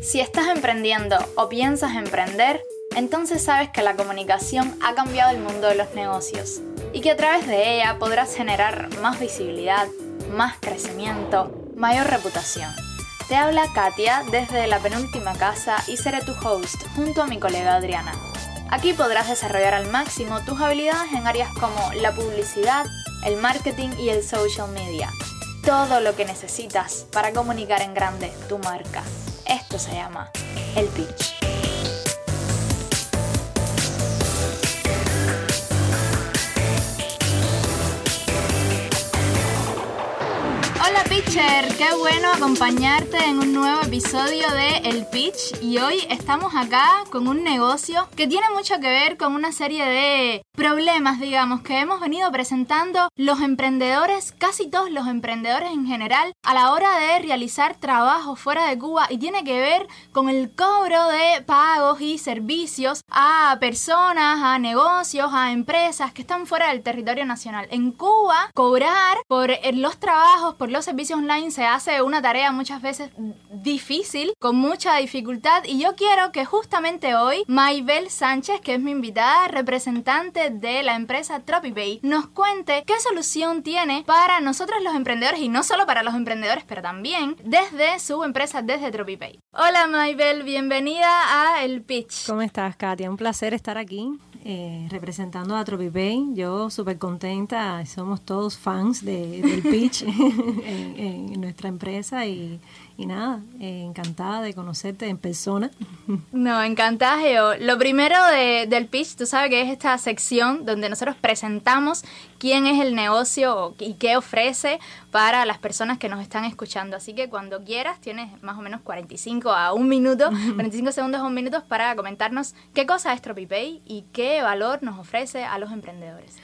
Si estás emprendiendo o piensas emprender, entonces sabes que la comunicación ha cambiado el mundo de los negocios y que a través de ella podrás generar más visibilidad, más crecimiento, mayor reputación. Te habla Katia desde la penúltima casa y seré tu host junto a mi colega Adriana. Aquí podrás desarrollar al máximo tus habilidades en áreas como la publicidad, el marketing y el social media. Todo lo que necesitas para comunicar en grande tu marca. Esto se llama el pitch. Hola Pitcher, qué bueno acompañarte en un nuevo episodio de El Pitch y hoy estamos acá con un negocio que tiene mucho que ver con una serie de problemas, digamos, que hemos venido presentando los emprendedores, casi todos los emprendedores en general, a la hora de realizar trabajos fuera de Cuba y tiene que ver con el cobro de pagos y servicios a personas, a negocios, a empresas que están fuera del territorio nacional. En Cuba, cobrar por los trabajos, por los servicios online se hace una tarea muchas veces difícil, con mucha dificultad y yo quiero que justamente hoy Maybel Sánchez, que es mi invitada representante de la empresa TropiPay nos cuente qué solución tiene para nosotros los emprendedores y no solo para los emprendedores, pero también desde su empresa, desde TropiPay. Hola Maybel, bienvenida a El Pitch. ¿Cómo estás, Katia? Un placer estar aquí. Eh, representando a TropiPay, yo súper contenta, somos todos fans de, del pitch en, en, nuestra empresa y, y nada, eh, encantada de conocerte en persona. No, encantada, Geo. Lo primero de, del pitch, tú sabes que es esta sección donde nosotros presentamos quién es el negocio y qué ofrece para las personas que nos están escuchando. Así que cuando quieras, tienes más o menos 45 a un minuto, 45 segundos a un minuto para comentarnos qué cosa es TropiPay y qué valor nos ofrece a los emprendedores.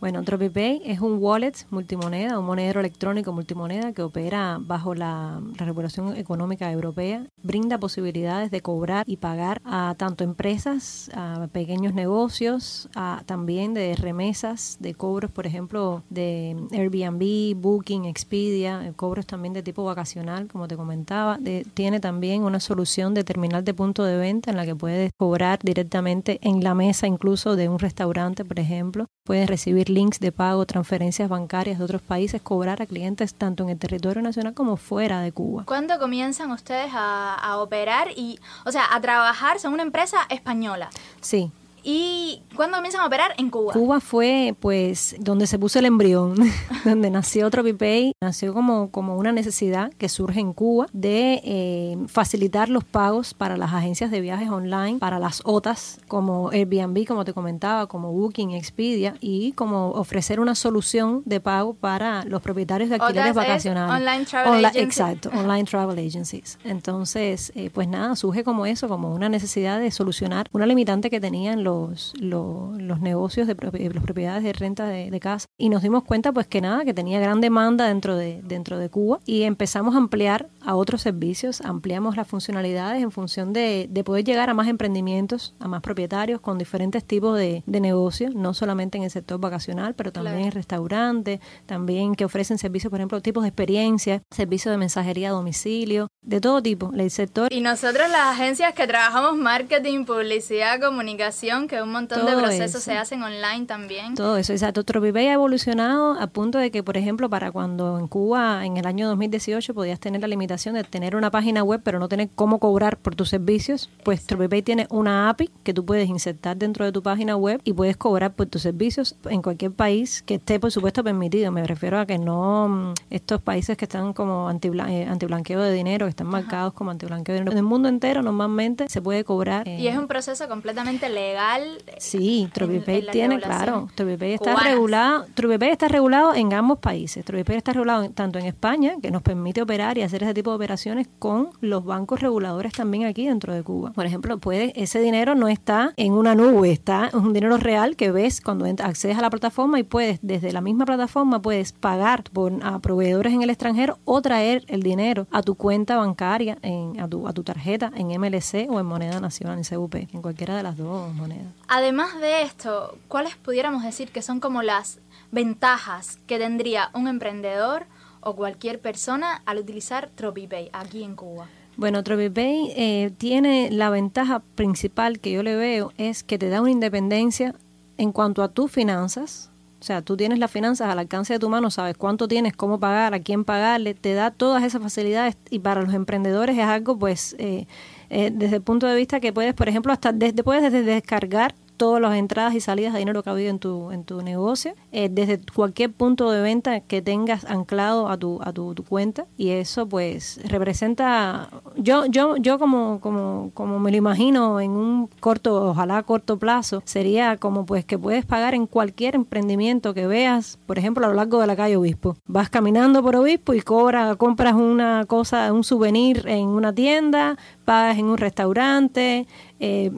Bueno, TropiPay es un wallet multimoneda, un monedero electrónico multimoneda que opera bajo la, regulación económica europea. Brinda posibilidades de cobrar y pagar a tanto empresas, a pequeños negocios, a también de remesas, de cobros, por ejemplo, de Airbnb, Booking, Expedia, cobros también de tipo vacacional, como te comentaba. tiene también una solución de terminal de punto de venta en la que puedes cobrar directamente en la mesa incluso de un restaurante, por ejemplo. Puedes recibir links de pago, transferencias bancarias de otros países, cobrar a clientes tanto en el territorio nacional como fuera de Cuba. ¿Cuándo comienzan ustedes a, a operar y, o sea, a trabajar? Son una empresa española. Sí, ¿Y cuándo comienzan a operar? En Cuba. Cuba fue, pues, donde se puso el embrión, donde nació TropiPay. Nació como, como una necesidad que surge en Cuba de eh, facilitar los pagos para las agencias de viajes online, para las OTAs, como Airbnb, como te comentaba, como Booking, Expedia, y como ofrecer una solución de pago para los propietarios de alquileres vacacionales. online travel agencies. Exacto, online travel agencies. Entonces, eh, pues nada, surge como eso, como una necesidad de solucionar una limitante que tenían los los, negocios de las propiedades de renta de, casa y nos dimos cuenta pues que nada, que tenía gran demanda dentro de, dentro de Cuba y empezamos a ampliar a otros servicios, ampliamos las funcionalidades en función de, poder llegar a más emprendimientos, a más propietarios con diferentes tipos de, negocios, no solamente en el sector vacacional, pero también en restaurantes, también que ofrecen servicios, por ejemplo, tipos de experiencia, servicios de mensajería a domicilio, de todo tipo, el sector. Y nosotros las agencias que trabajamos marketing, publicidad, comunicación, que un montón de procesos se hacen online también. Todo eso, exacto. TropiPay ha evolucionado a punto de que, por ejemplo, para cuando en Cuba en el año 2018 podías tener la limitación de tener una página web pero no tener cómo cobrar por tus servicios, pues TropiPay tiene una API que tú puedes insertar dentro de tu página web y puedes cobrar por tus servicios en cualquier país que esté, por supuesto, permitido. Me refiero a que no mm, estos países que están como eh, antiblanqueo de dinero, que están marcados como antiblanqueo de dinero. En el mundo entero normalmente se puede cobrar. y es un proceso completamente legal Sí, TropiPay tiene, claro, TropiPay está regulado, TropiPay está regulado en ambos países. TropiPay está regulado tanto en España, que nos permite operar y hacer ese tipo operaciones con los bancos reguladores también aquí dentro de Cuba. Por ejemplo, puede ese dinero no está en una nube, está es un dinero real que ves cuando accedes a la plataforma y puedes desde la misma plataforma puedes pagar por a proveedores en el extranjero o traer el dinero a tu cuenta bancaria, en, a tu a tu tarjeta en MLC o en moneda nacional en CUP, en cualquiera de las dos monedas. Además de esto, ¿cuáles pudiéramos decir que son como las ventajas que tendría un emprendedor o cualquier persona al utilizar TropiPay aquí en Cuba? Bueno, TropiPay eh, tiene la ventaja principal que yo le veo es que te da una independencia en cuanto a tus finanzas. O sea, tú tienes las finanzas al alcance de tu mano, sabes cuánto tienes, cómo pagar, a quién pagarle, te da todas esas facilidades y para los emprendedores es algo, pues, eh, eh, desde el punto de vista que puedes, por ejemplo, hasta desde, puedes desde descargar todas las entradas y salidas de dinero que ha habido en tu, en tu negocio, eh, desde cualquier punto de venta que tengas anclado a tu, a tu, cuenta. Y eso pues representa, yo, yo, yo como, como, como me lo imagino en un corto, ojalá corto plazo, sería como pues que puedes pagar en cualquier emprendimiento que veas, por ejemplo, a lo largo de la calle Obispo. Vas caminando por Obispo y cobra, compras una cosa, un souvenir en una tienda, pagas en un restaurante, eh,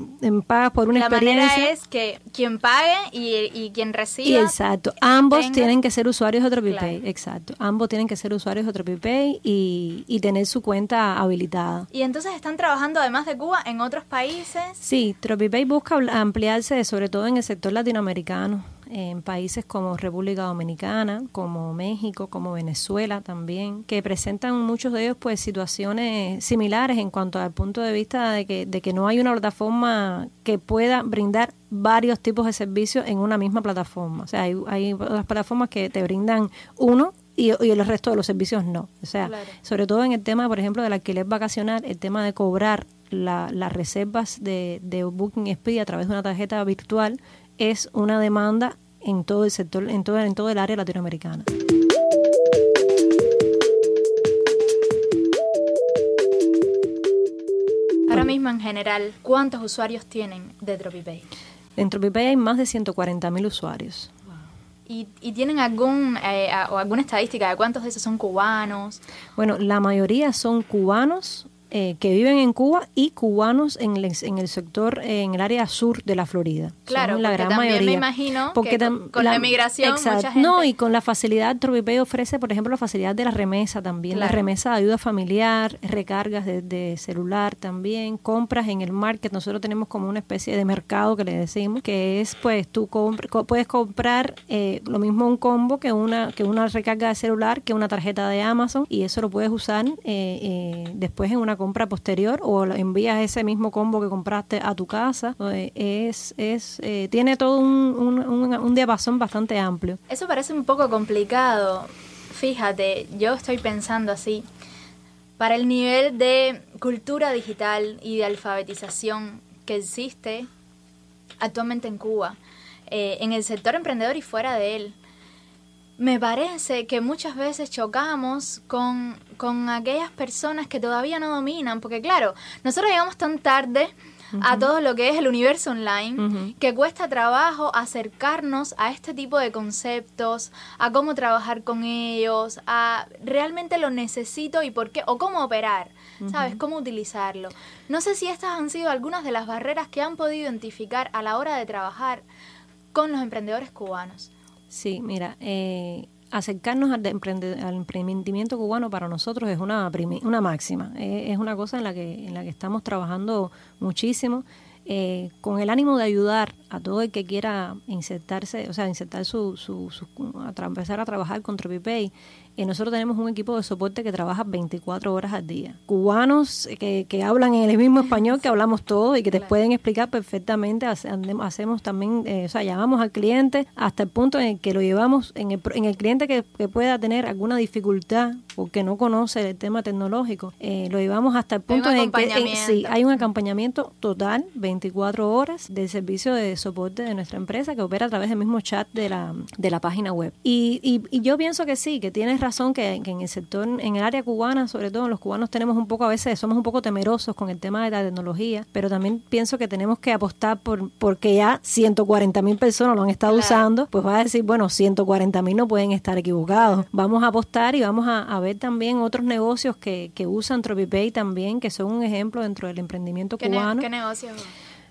pagas por una la experiencia. La manera es que quien pague y, quien reciba. exacto. Ambos tienen que ser usuarios de TropiPay. Exacto. Ambos tienen que ser usuarios de TropiPay y, y tener su cuenta habilitada. ¿Y entonces están trabajando además de Cuba en otros países? Sí, TropiPay busca ampliarse sobre todo en el sector latinoamericano en países como República Dominicana, como México, como Venezuela también, que presentan muchos de ellos pues situaciones similares en cuanto al punto de vista de que, de que no hay una plataforma que pueda brindar varios tipos de servicios en una misma plataforma. O sea, hay, hay otras plataformas que te brindan uno y, el resto de los servicios no. O sea, sobre todo en el tema, por ejemplo, del alquiler vacacional, el tema de cobrar las reservas de, de Booking Speed a través de una tarjeta virtual es una demanda en todo el sector, en todo, en todo el área latinoamericana. Ahora mismo en general, ¿cuántos usuarios tienen de TropiPay? En TropiPay hay más de 140.000 usuarios. ¿Y, tienen algún eh, o alguna estadística de cuántos de esos son cubanos? Bueno, la mayoría son cubanos eh, que viven en Cuba y cubanos en el, en el sector, eh, en el área sur de la Florida. Claro, la gran mayoría. me imagino porque que con, la, migración mucha gente... No, y con la facilidad, Tropipay ofrece, por ejemplo, la facilidad de la remesa también, la remesa de ayuda familiar, recargas de, celular también, compras en el market. Nosotros tenemos como una especie de mercado que le decimos, que es, pues, tú puedes comprar eh, lo mismo un combo que una, que una recarga de celular, que una tarjeta de Amazon, y eso lo puedes usar después en una compra posterior o envías ese mismo combo que compraste a tu casa. Es, es, eh, tiene todo un, un, diapasón bastante amplio. Eso parece un poco complicado. Fíjate, yo estoy pensando así. Para el nivel de cultura digital y de alfabetización que existe actualmente en Cuba, eh, en el sector emprendedor y fuera de él, me parece que muchas veces chocamos con, aquellas personas que todavía no dominan, porque claro, nosotros llegamos tan tarde a todo lo que es el universo online, que cuesta trabajo acercarnos a este tipo de conceptos, a cómo trabajar con ellos, a realmente lo necesito y por qué, o cómo operar, ¿sabes? Cómo utilizarlo. No sé si estas han sido algunas de las barreras que han podido identificar a la hora de trabajar con los emprendedores cubanos. Sí, mira, eh, acercarnos al, emprendimiento cubano para nosotros es una, una máxima, es una cosa en la, que, en la que estamos trabajando muchísimo. Eh, con el ánimo de ayudar a todo el que quiera insertarse, o sea, insertar su, su, su a empezar a trabajar con TropiPay, y nosotros tenemos un equipo de soporte que trabaja 24 horas al día. Cubanos que, que hablan en el mismo español que hablamos todos y que te pueden explicar perfectamente. Hacemos también, eh, o sea, llamamos al cliente hasta el punto en el que lo llevamos, en el, en el cliente que, pueda tener alguna dificultad porque no conoce el tema tecnológico, eh, lo llevamos hasta el punto en que sí, hay un acompañamiento total, 24 horas, del servicio de soporte de nuestra empresa que opera a través del mismo chat de la, de la página web. Y, y, y yo pienso que sí, que tienes razón que, en el sector, en el área cubana, sobre todo los cubanos tenemos un poco, a veces somos un poco temerosos con el tema de la tecnología, pero también pienso que tenemos que apostar por porque ya 140 mil personas lo han estado usando, pues va a decir, bueno, 140 mil no pueden estar equivocados. Vamos a apostar y vamos a, ver también otros negocios que, que usan TropiPay también, que son un ejemplo dentro del emprendimiento cubano. ¿Qué negocios?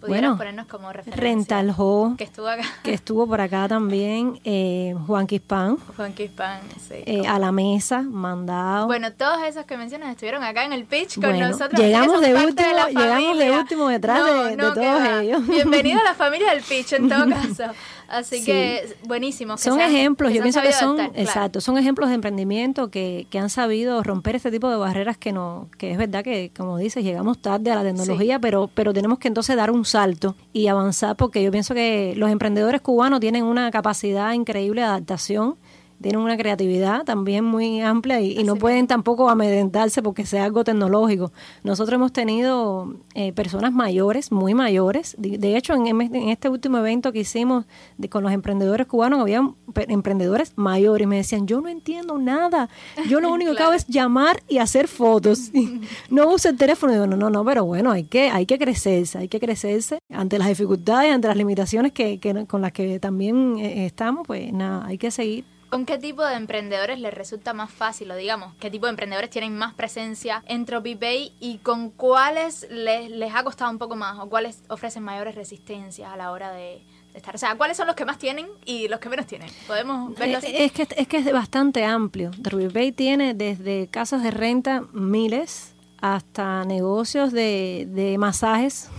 Bueno, ponernos como referencia. Rental Ho, que estuvo acá. Que estuvo por acá también. Eh, Juan Quispan. Juan Quispan, sí. Eh, a la mesa, mandado. Bueno, todos esos que mencionas estuvieron acá en el pitch con nosotros. Llegamos de último, llegamos de último detrás de, todos ellos. Bienvenido a la familia del pitch en todo caso. Así que buenísimo. son ejemplos, yo pienso que son, exacto, son ejemplos de emprendimiento que, que han sabido romper este tipo de barreras que no, que es verdad que, como dices, llegamos tarde a la tecnología, pero, pero tenemos que entonces dar un salto y avanzar porque yo pienso que los emprendedores cubanos tienen una capacidad increíble de adaptación tienen una creatividad también muy amplia y, no pueden tampoco amedrentarse porque sea algo tecnológico. Nosotros hemos tenido eh, personas mayores, muy mayores. De, hecho, en, este último evento que hicimos con los emprendedores cubanos, había emprendedores mayores y me decían, yo no entiendo nada. Yo lo único que hago es llamar y hacer fotos. no uso el teléfono. Y digo, no, no, no, pero bueno, hay que, hay que crecerse, hay que crecerse ante las dificultades, ante las limitaciones que, con las que también eh, estamos, pues nada, hay que seguir ¿Con qué tipo de emprendedores les resulta más fácil, o digamos, qué tipo de emprendedores tienen más presencia en TropiPay y con cuáles les, les ha costado un poco más o cuáles ofrecen mayores resistencias a la hora de, estar? O sea, ¿cuáles son los que más tienen y los que menos tienen? ¿Podemos? Es que, es que es bastante amplio. TropiPay tiene desde casas de renta miles hasta negocios de, de masajes,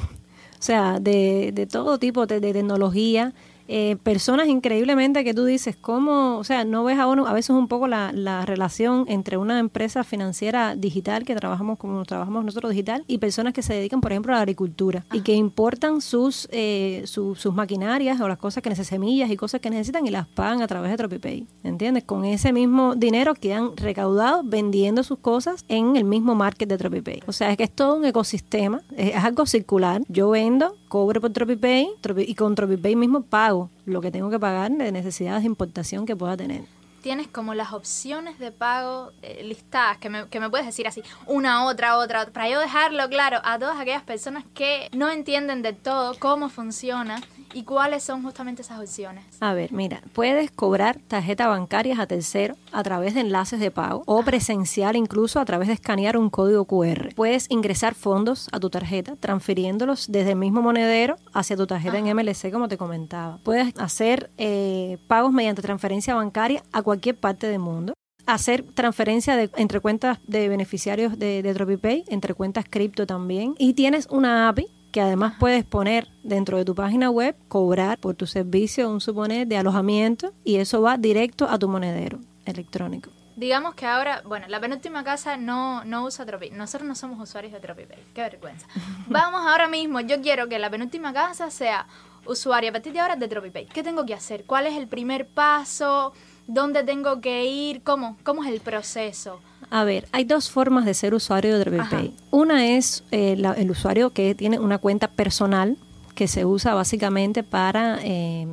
o sea, de, de todo tipo de tecnología eh, personas increíblemente que tú dices, ¿cómo? O sea, no ves a uno, a veces un poco la, la relación entre una empresa financiera digital que trabajamos como trabajamos nosotros digital y personas que se dedican, por ejemplo, a la agricultura y que importan sus, eh, sus maquinarias o las cosas que necesitan, semillas y cosas que necesitan y las pagan a través de TropiPay. ¿Entiendes? Con ese mismo dinero que han recaudado vendiendo sus cosas en el mismo market de TropiPay. O sea, es que es todo un ecosistema, es, es algo circular. Yo vendo, cobro por TropiPay y con TropiPay mismo pago lo que tengo que pagar de necesidades de importación que pueda tener. Tienes como las opciones de pago eh, listadas, que me, que me puedes decir así, una, otra, otra, para yo dejarlo claro a todas aquellas personas que no entienden de todo cómo funciona ¿Y cuáles son justamente esas opciones? A ver, mira, puedes cobrar tarjetas bancarias a tercero a través de enlaces de pago o presencial incluso a través de escanear un código QR. Puedes ingresar fondos a tu tarjeta transfiriéndolos desde el mismo monedero hacia tu tarjeta en MLC como te comentaba. Puedes hacer eh, pagos mediante transferencia bancaria a cualquier parte del mundo hacer transferencia de, entre cuentas de beneficiarios de, de TropiPay, entre cuentas cripto también. Y tienes una API que además puedes poner dentro de tu página web, cobrar por tu servicio, un suponer, de alojamiento y eso va directo a tu monedero electrónico. Digamos que ahora, bueno, la penúltima casa no, no usa TropiPay. Nosotros no somos usuarios de TropiPay. Qué vergüenza. Vamos ahora mismo. Yo quiero que la penúltima casa sea usuaria a partir de ahora de TropiPay. ¿Qué tengo que hacer? ¿Cuál es el primer paso? ¿Dónde tengo que ir? ¿Cómo, cómo es el proceso? A ver, hay dos formas de ser usuario de TropiPay. Una es eh, el usuario que tiene una cuenta personal que se usa básicamente para eh,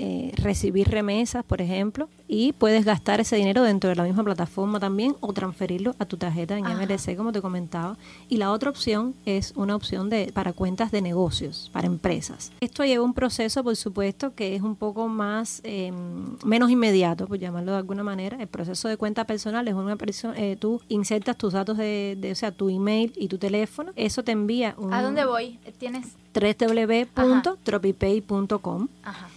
eh, recibir remesas, por ejemplo, y puedes gastar ese dinero dentro de la misma plataforma también o transferirlo a tu tarjeta en MLC, como te comentaba. Y la otra opción es una opción de para cuentas de negocios, para empresas. Esto lleva un proceso, por supuesto, que es un poco más em, menos inmediato, por llamarlo de alguna manera. El proceso de cuenta personal es una persona, eh, tú insertas tus datos de, de, o sea, tu email y tu teléfono. Eso te envía un... ¿A dónde voy? Tienes www.tropipay.com. Ajá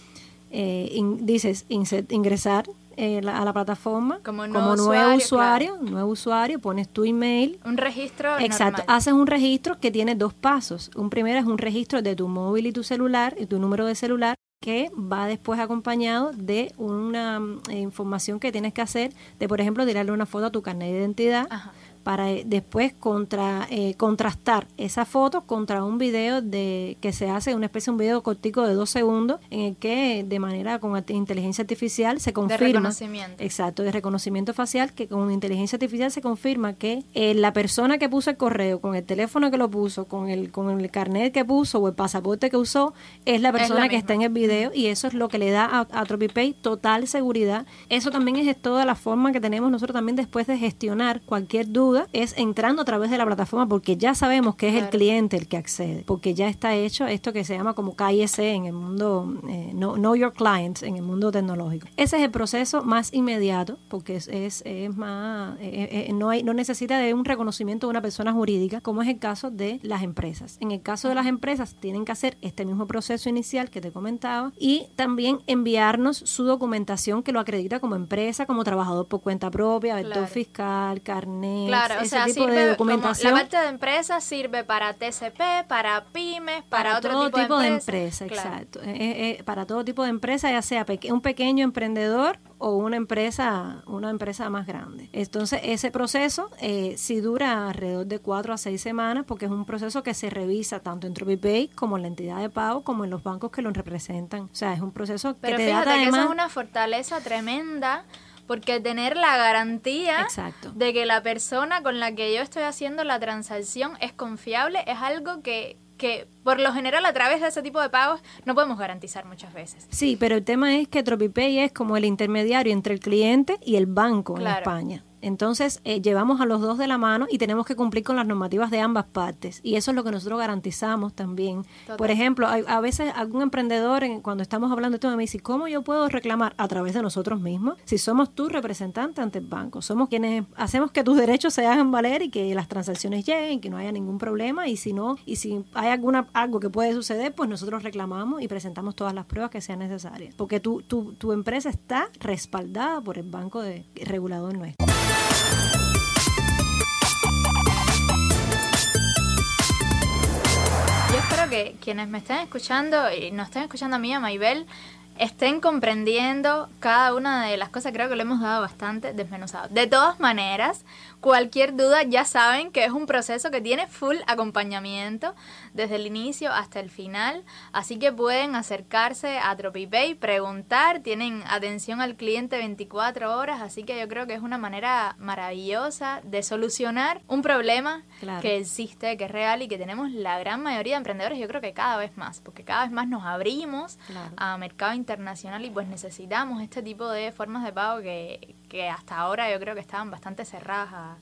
eh, dices ingresar eh, a la plataforma como nuevo, usuario, nuevo usuario, pones tu email. Un registro. Exacto, haces un registro que tiene dos pasos. Un primero es un registro de tu móvil y tu celular, y tu número de celular que va después acompañado de una eh, información que tienes que hacer, de por ejemplo tirarle una foto a tu carnet de identidad, Ajá para eh, después contra, eh, contrastar esa foto contra un video de que se hace una especie de un video cortico de dos segundos en el que de manera con inteligencia artificial se confirma de reconocimiento. Exacto de reconocimiento facial que con inteligencia artificial se confirma que eh, la persona que puso el correo con el teléfono que lo puso con el con el carnet que puso o el pasaporte que usó es la persona que está en el video y eso es lo que le da a, a TropiPay total seguridad. Eso también es toda la forma que tenemos nosotros también después de gestionar cualquier duda es entrando a través de la plataforma porque ya sabemos que es el cliente el que accede, porque ya está hecho esto que se llama como KIC en el mundo, eh, know, Your Client, en el mundo tecnológico. Ese es el proceso más inmediato porque es, es, más, eh, eh, no, hay, no necesita de un reconocimiento de una persona jurídica como es el caso de las empresas. En el caso de las empresas tienen que hacer este mismo proceso inicial que te comentaba y también enviarnos su documentación que lo acredita como empresa, como trabajador por cuenta propia, vector fiscal, carnet, Claro, o sea, sirve la parte de empresas sirve para TCP, para pymes, para, otro todo tipo, de empresa. exacto. Eh, eh, eh, para todo tipo de empresa, ya sea un pequeño emprendedor o una empresa, una empresa más grande. Entonces, ese proceso eh, sí dura alrededor de cuatro a seis semanas porque es un proceso que se revisa tanto en TropiPay como en la entidad de pago como en los bancos que lo representan. O sea, es un proceso que te da que eso es una fortaleza tremenda porque tener la garantía de que la persona con la que yo estoy haciendo la transacción es confiable es algo que, que por lo general a través de ese tipo de pagos no podemos garantizar muchas veces. Sí, pero el tema es que TropiPay es como el intermediario entre el cliente y el banco en España. Entonces, eh, llevamos a los dos de la mano y tenemos que cumplir con las normativas de ambas partes. Y eso es lo que nosotros garantizamos también. Por ejemplo, a veces algún emprendedor, cuando estamos hablando de esto, me dice, ¿cómo yo puedo reclamar a través de nosotros mismos si somos tu representante ante el banco? Somos quienes hacemos que tus derechos se hagan valer y que las transacciones lleguen, que no haya ningún problema. Y si no, y si hay alguna algo que puede suceder, pues nosotros reclamamos y presentamos todas las pruebas que sean necesarias. Porque tu, tu, tu empresa está respaldada por el banco de, regulador nuestro. Que quienes me estén escuchando y nos estén escuchando a mí, a Maybel, estén comprendiendo cada una de las cosas. Creo que lo hemos dado bastante desmenuzado. De todas maneras, Cualquier duda ya saben que es un proceso que tiene full acompañamiento desde el inicio hasta el final, así que pueden acercarse a TropiPay, preguntar, tienen atención al cliente 24 horas, así que yo creo que es una manera maravillosa de solucionar un problema que existe, que es real y que tenemos la gran mayoría de emprendedores, yo creo que cada vez más, porque cada vez más nos abrimos a mercado internacional y pues necesitamos este tipo de formas de pago que, que hasta ahora yo creo que estaban bastante cerradas a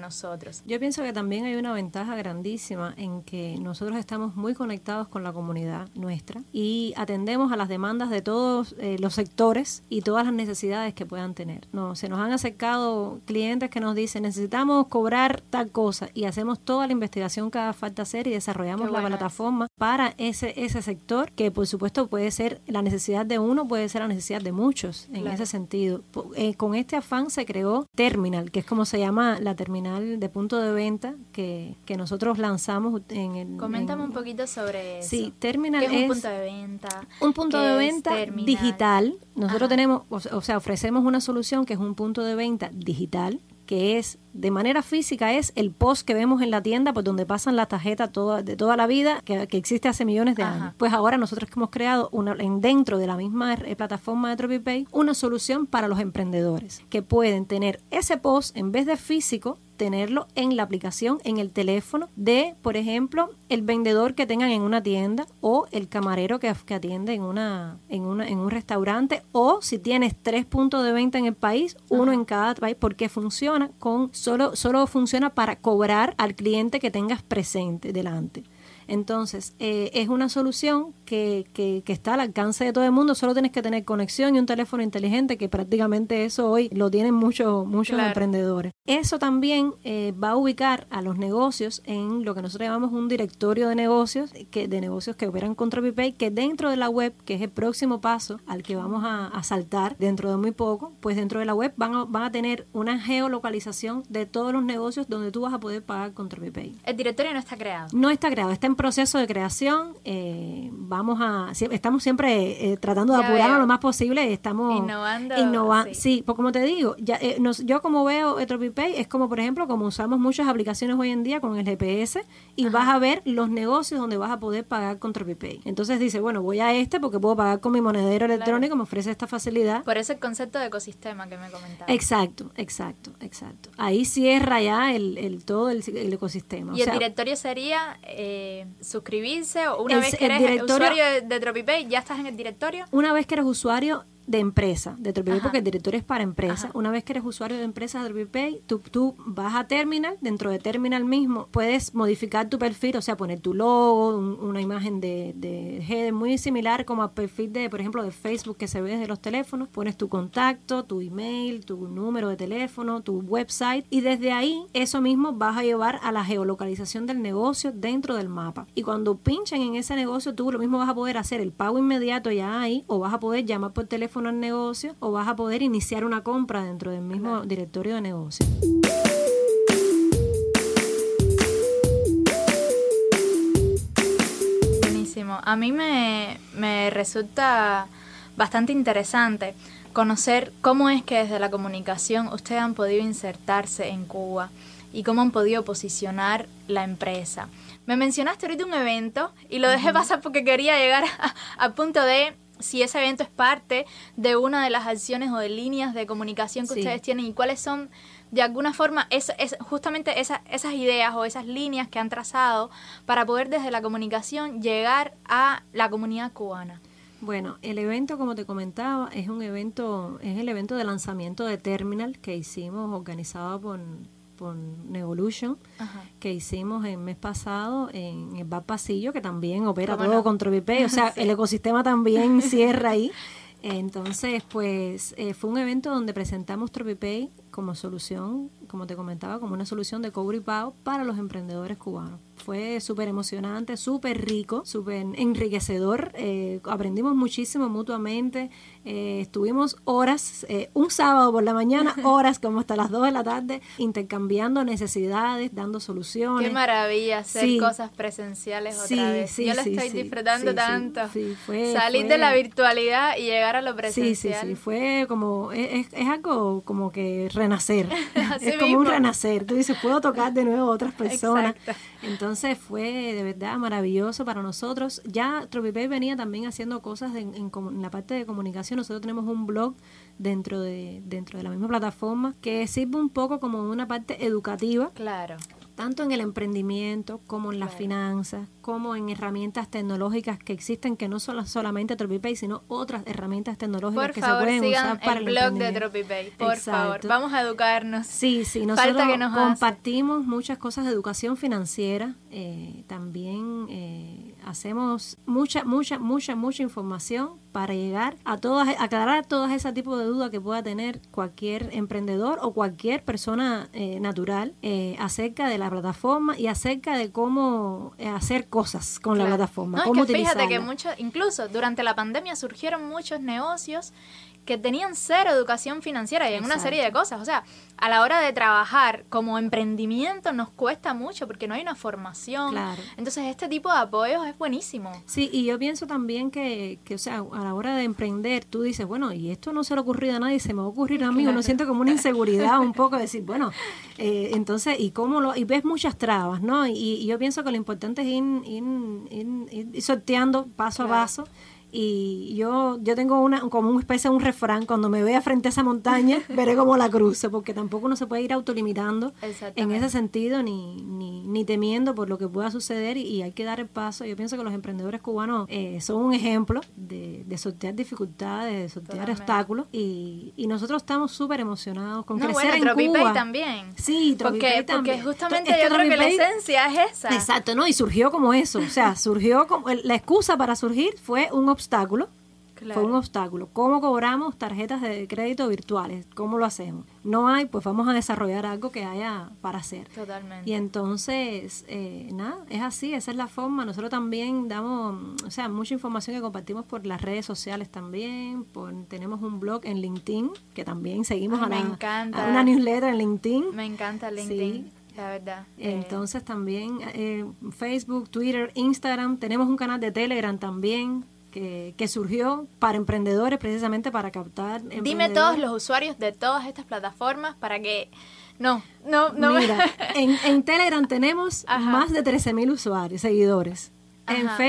nosotros. Yo pienso que también hay una ventaja grandísima en que nosotros estamos muy conectados con la comunidad nuestra y atendemos a las demandas de todos eh, los sectores y todas las necesidades que puedan tener. No, se nos han acercado clientes que nos dicen necesitamos cobrar tal cosa y hacemos toda la investigación que haga falta hacer y desarrollamos la plataforma para ese ese sector que por supuesto puede ser la necesidad de uno puede ser la necesidad de muchos en ese sentido. Eh, con este afán se creó Terminal, que es como se llama la terminal de punto de venta que, que nosotros lanzamos en el... Coméntame un poquito sobre eso. Sí, Terminal es un punto de venta. Un punto de venta digital. Nosotros tenemos, o sea, ofrecemos una solución que es un punto de venta digital que es de manera física es el post que vemos en la tienda por donde pasan la tarjeta toda, de toda la vida que, existe hace millones de años. Pues ahora nosotros hemos creado una, dentro de la misma eh, plataforma de TropiPay una solución para los emprendedores que pueden tener ese post en vez de físico tenerlo en la aplicación, en el teléfono de, por ejemplo, el vendedor que tengan en una tienda o el camarero que, que atiende en, una, en, una, en un restaurante o si tienes tres puntos de venta en el país, uno en cada país, porque funciona con, solo, solo funciona para cobrar al cliente que tengas presente delante. Entonces, eh, es una solución que, que, está al alcance de todo el mundo, solo tienes que tener conexión y un teléfono inteligente, que prácticamente eso hoy lo tienen muchos muchos emprendedores. Eso también eh, va a ubicar a los negocios en lo que nosotros llamamos un directorio de negocios, que, de negocios que operan con TropiPay, que dentro de la web, que es el próximo paso al que vamos a, saltar dentro de muy poco, pues dentro de la web van a, van a tener una geolocalización de todos los negocios donde tú vas a poder pagar con TropiPay. El directorio no está creado. No está creado, está en proceso de creación. Eh, vamos a, estamos siempre eh, tratando de apurarlo lo más posible. Estamos innovando. innovando sí. pues como te digo, ya, eh, yo como veo TropiPay es como por ejemplo como usamos muchas aplicaciones hoy en día con el GPS y vas a ver los negocios donde vas a poder pagar con TropiPay. Entonces dice, bueno, voy a este porque puedo pagar con mi monedero electrónico, me ofrece esta facilidad. Por eso el concepto de ecosistema que me comentaba. Exacto, exacto, exacto. Ahí cierra ya el, el todo el, ecosistema. Y el directorio sería eh, suscribirse o una vez que eres usuario de TropiPay, ya estás en el directorio. Una vez que eres usuario, de empresa de TropiPay, porque el directorio es para empresa. Una vez que eres usuario de empresa de TropiPay, tú, tú vas a Terminal, dentro de Terminal mismo puedes modificar tu perfil, o sea, poner tu logo, una imagen de, de header muy similar como al perfil de, por ejemplo, de Facebook que se ve desde los teléfonos. Pones tu contacto, tu email, tu número de teléfono, tu website y desde ahí eso mismo vas a llevar a la geolocalización del negocio dentro del mapa. Y cuando pinchen en ese negocio, tú lo mismo vas a poder hacer el pago inmediato ya ahí o vas a poder llamar por teléfono teléfono al negocio o vas a poder iniciar una compra dentro del mismo directorio de negocio. Buenísimo. A mí me, me resulta bastante interesante conocer cómo es que desde la comunicación ustedes han podido insertarse en Cuba y cómo han podido posicionar la empresa. Me mencionaste ahorita un evento y lo dejé pasar porque quería llegar a, a punto de si ese evento es parte de una de las acciones o de líneas de comunicación que ustedes tienen y cuáles son de alguna forma es, es justamente esas ideas o esas líneas que han trazado para poder desde la comunicación llegar a la comunidad cubana. Bueno, el evento, como te comentaba, es un evento, es el evento de lanzamiento de Terminal que hicimos organizado por, por Nevolution, que hicimos el mes pasado en el Bar Pasillo, que también opera todo con Tropipay, o sea, el ecosistema también cierra ahí. Entonces, pues eh, fue un evento donde presentamos Tropipay como solución, como te comentaba, como una solución de cobro y pago para los emprendedores cubanos fue súper emocionante, súper rico, súper enriquecedor. Eh, aprendimos muchísimo mutuamente. Eh, estuvimos horas, eh, un sábado por la mañana, horas como hasta las 2 de la tarde, intercambiando necesidades, dando soluciones. Qué maravilla hacer cosas presenciales otra vez. Yo lo estoy disfrutando tanto. Salir de la virtualidad y llegar a lo presencial. Sí, sí, sí. Fue como, es, es algo como que renacer. es como un renacer. Tú dices, puedo tocar de nuevo a otras personas. Entonces, entonces fue de verdad maravilloso para nosotros. Ya Tropipay venía también haciendo cosas en, en, la parte de comunicación. Nosotros tenemos un blog dentro de, dentro de la misma plataforma que sirve un poco como una parte educativa. Claro tanto en el emprendimiento como en las finanzas, como en herramientas tecnológicas que existen, que no son solamente TropiPay, sino otras herramientas tecnológicas que se pueden usar para el, el blog de TropiPay, por favor, vamos a educarnos. Sí, sí, nosotros compartimos muchas cosas de educación financiera, eh, también eh, hacemos mucha, mucha, mucha, mucha información para llegar a todas, aclarar todas ese tipo de dudas que pueda tener cualquier emprendedor o cualquier persona eh, natural eh, acerca de la plataforma y acerca de cómo eh, hacer cosas con la plataforma. No, es que fíjate que mucho, incluso durante la pandemia surgieron muchos negocios que tenían cero educación financiera y en una serie de cosas. O sea, a la hora de trabajar como emprendimiento nos cuesta mucho porque no hay una formación. Entonces, este tipo de apoyos es buenísimo. Sí, y yo pienso también que, que, o sea, a la hora de emprender, tú dices, bueno, y esto no se le ha ocurrido a nadie, se me va a ocurrir a mí. Uno siente como una inseguridad un poco, decir, bueno, eh, entonces, ¿y cómo lo.? Y ves muchas trabas, ¿no? Y, yo pienso que lo importante es ir, ir sorteando paso a paso y yo yo tengo una como una especie de un refrán cuando me vea frente a esa montaña veré cómo la cruce porque tampoco uno se puede ir autolimitando en ese sentido ni, ni, ni, temiendo por lo que pueda suceder y, hay que dar el paso. Yo pienso que los emprendedores cubanos eh, son un ejemplo de, de sortear dificultades de sortear obstáculos y, y, nosotros estamos súper emocionados con crecer en Cuba. también. Sí porque, porque justamente yo creo que la esencia es esa. Exacto no y surgió como eso o sea surgió como la excusa para surgir fue un obstáculo. Fue un obstáculo. ¿Cómo cobramos tarjetas de crédito virtuales? ¿Cómo lo hacemos? No hay, pues vamos a desarrollar algo que haya para hacer. Totalmente. Y entonces, eh, nada, es así, esa es la forma. Nosotros también damos, o sea, mucha información que compartimos por las redes sociales también. Por, tenemos un blog en LinkedIn, que también seguimos a, me encanta. una newsletter en LinkedIn. Me encanta LinkedIn. La verdad. Eh, entonces también eh, Facebook, Twitter, Instagram, tenemos un canal de Telegram también que, surgió para emprendedores precisamente para captar. Dime todos los usuarios de todas estas plataformas para que... No, no, no. Mira, en, en Telegram tenemos más de 13.000 usuarios, seguidores.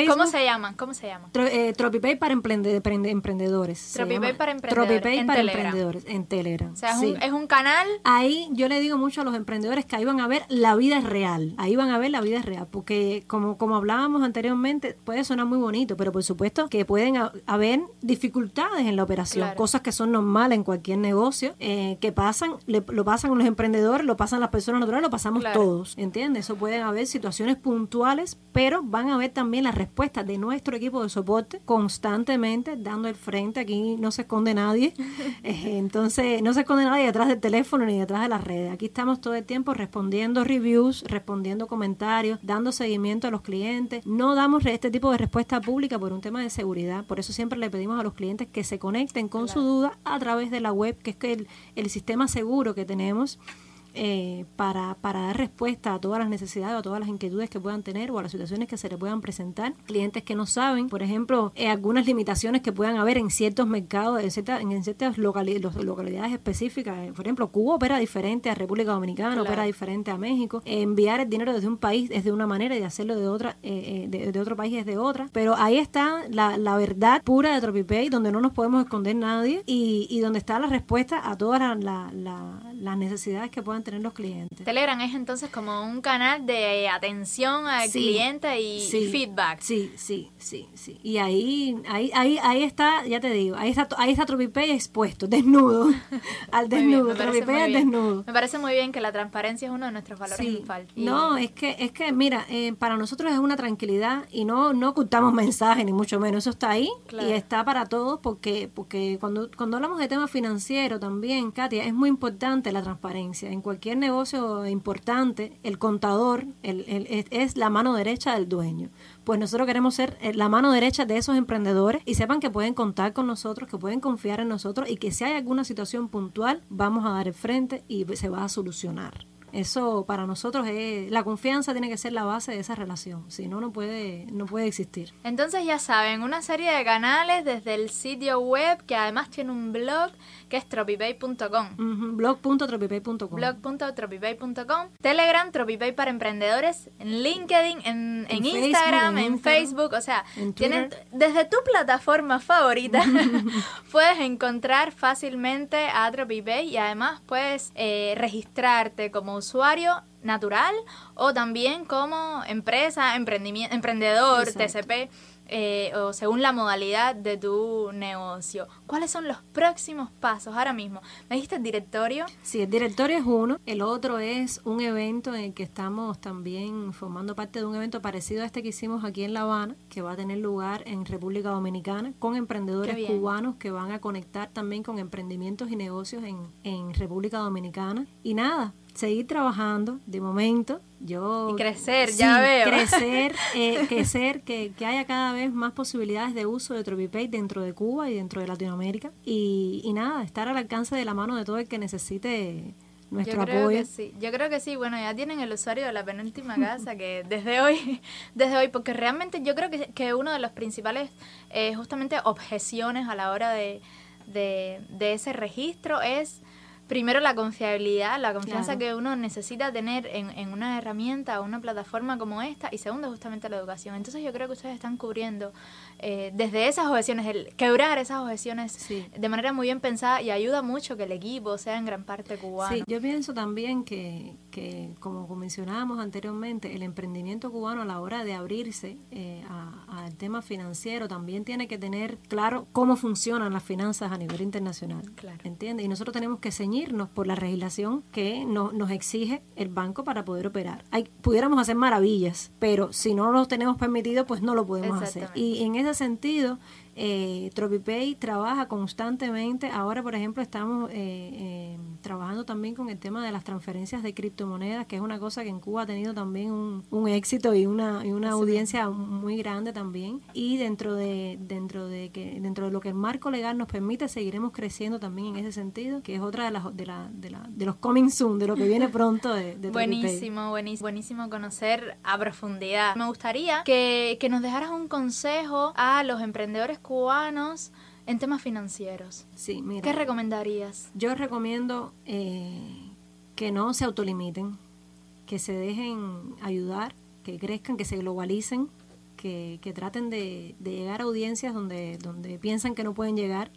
¿Cómo se llaman? ¿Cómo se llaman? Eh, Tropipay para emprendedores. Tropipay para emprendedores. Tropipay para emprendedores en Telegram. O sea, es, un, canal. Ahí yo le digo mucho a los emprendedores que ahí van a ver la vida real. Ahí van a ver la vida real. Porque como, como hablábamos anteriormente, puede sonar muy bonito, pero por supuesto que pueden haber dificultades en la operación. Cosas que son normales en cualquier negocio, eh, que pasan, lo pasan los emprendedores, lo pasan las personas naturales, lo pasamos todos. ¿Entiendes? Eso pueden haber situaciones puntuales, pero van a haber también también la respuesta de nuestro equipo de soporte constantemente dando el frente. Aquí no se esconde nadie. Eh, entonces, no se esconde nadie detrás del teléfono ni detrás de las redes. Aquí estamos todo el tiempo respondiendo reviews, respondiendo comentarios, dando seguimiento a los clientes. No damos este tipo de respuesta pública por un tema de seguridad. Por eso siempre le pedimos a los clientes que se conecten con su duda a través de la web, que es que el, el sistema seguro que tenemos eh, para, para dar respuesta a todas las necesidades o a todas las inquietudes que puedan tener o a las situaciones que se les puedan presentar. Clientes que no saben, por ejemplo, eh, algunas limitaciones que puedan haber en ciertos mercados, en ciertas, en ciertas localidades específicas. Eh, por ejemplo, Cuba opera diferente a República Dominicana, opera diferente a México. enviar el dinero desde un país es de una manera y hacerlo de otra, de, otro país es de otra. Pero ahí está la, la verdad pura de TropiPay, donde no nos podemos esconder nadie y, y donde está la respuesta a todas las necesidades que puedan tener los clientes. Telegram es entonces como un canal de atención al cliente y, feedback. Sí, sí, sí, sí. Y ahí, ahí, ahí, ahí está, ya te digo, ahí está, ahí está TropiPay expuesto, desnudo, al desnudo, TropiPay al desnudo. Me parece muy bien que la transparencia es uno de nuestros valores sí. No, es que, es que mira, eh, para nosotros es una tranquilidad y no, no ocultamos mensajes ni mucho menos, eso está ahí y está para todos porque, porque cuando, cuando hablamos de temas financieros también, Katia, es muy importante la transparencia. En cualquier negocio importante, el contador el, es la mano derecha del dueño. Pues nosotros queremos ser eh, la mano derecha de esos emprendedores y sepan que pueden contar con nosotros, que pueden confiar en nosotros y que si hay alguna situación puntual, vamos a dar el frente y se va a solucionar. Eso para nosotros es la confianza tiene que ser la base de esa relación, si no no puede no puede existir. Entonces ya saben, una serie de canales desde el sitio web que además tiene un blog que es tropipay.com. blog.tropipay.com. blog.tropipay.com. Telegram Tropipay para emprendedores, en LinkedIn, en, Instagram, en, Facebook, o sea, tienen desde tu plataforma favorita puedes encontrar fácilmente a Tropipay y además puedes eh, registrarte como usuario natural o también como empresa, emprendimiento, emprendedor, TCP. Eh, o según la modalidad de tu negocio. ¿Cuáles son los próximos pasos ahora mismo? ¿Me dijiste el directorio? Sí, el directorio es uno. El otro es un evento en el que estamos también formando parte de un evento parecido a este que hicimos aquí en La Habana, que va a tener lugar en República Dominicana, con emprendedores cubanos que van a conectar también con emprendimientos y negocios en, en República Dominicana. Y nada, seguir trabajando de momento. Yo, y crecer, ya veo. Crecer, eh, crecer que, que, haya cada vez más posibilidades de uso de TropiPay dentro de Cuba y dentro de Latinoamérica. Y, y nada, estar al alcance de la mano de todo el que necesite nuestro Yo creo Que sí. Yo creo que sí. Bueno, ya tienen el usuario de la penúltima casa que desde hoy, desde hoy, porque realmente yo creo que, que uno de los principales, eh, justamente, objeciones a la hora de, de, de ese registro es primero la confiabilidad, la confianza que uno necesita tener en, en, una herramienta o una plataforma como esta y segundo justamente la educación. Entonces yo creo que ustedes están cubriendo eh, desde esas objeciones, el quebrar esas objeciones de manera muy bien pensada y ayuda mucho que el equipo sea en gran parte cubano. Sí, yo pienso también que, que como mencionábamos anteriormente, el emprendimiento cubano a la hora de abrirse eh, al tema financiero también tiene que tener claro cómo funcionan las finanzas a nivel internacional. Claro. ¿Entiendes? Y nosotros tenemos que ceñir por la legislación que nos exige el banco para poder operar. Hay, pudiéramos hacer maravillas, pero si no lo tenemos permitido, pues no lo podemos hacer. Y en ese sentido, eh, TropiPay trabaja constantemente. Ahora, por ejemplo, estamos eh, eh, trabajando también con el tema de las transferencias de criptomonedas, que es una cosa que en Cuba ha tenido también un, éxito y una, y una audiencia muy grande también. Y dentro de dentro de que dentro de lo que el marco legal nos permite, seguiremos creciendo también en ese sentido, que es otra de las de, la, de, la, de los coming soon, de lo que viene pronto de, de Buenísimo, buenísimo, buenísimo conocer a profundidad. Me gustaría que, que nos dejaras un consejo a los emprendedores cubanos en temas financieros. Sí, mira. ¿Qué recomendarías? Yo recomiendo eh, que no se autolimiten, que se dejen ayudar, que crezcan, que se globalicen, que, que traten de, de, llegar a audiencias donde, donde piensan que no pueden llegar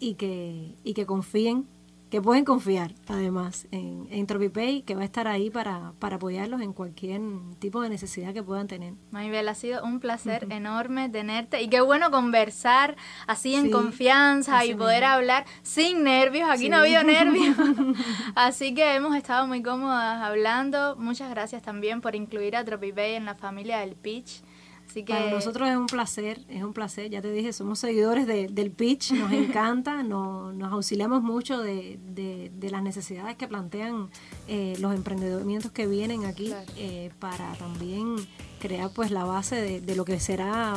y que, y que confíen que pueden confiar además en, en TropiPay, que va a estar ahí para, para apoyarlos en cualquier tipo de necesidad que puedan tener. Maybel, ha sido un placer enorme tenerte y qué bueno conversar así en confianza y poder hablar sin nervios. Aquí no ha habido nervios. así que hemos estado muy cómodas hablando. Muchas gracias también por incluir a TropiPay en la familia del Pitch. Para nosotros es un placer, es un placer, ya te dije, somos seguidores del pitch, nos encanta, nos, nos auxiliamos mucho de, de, las necesidades que plantean eh, los emprendimientos que vienen aquí eh, para también crear pues la base de, lo que será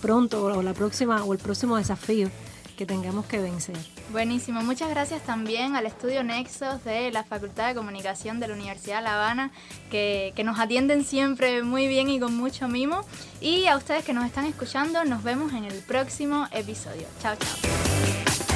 pronto o la próxima o el próximo desafío que tengamos que vencer. Buenísimo, muchas gracias también al estudio Nexos de la Facultad de Comunicación de la Universidad de La Habana, que, que nos atienden siempre muy bien y con mucho mimo. Y a ustedes que nos están escuchando, nos vemos en el próximo episodio. Chao, chao.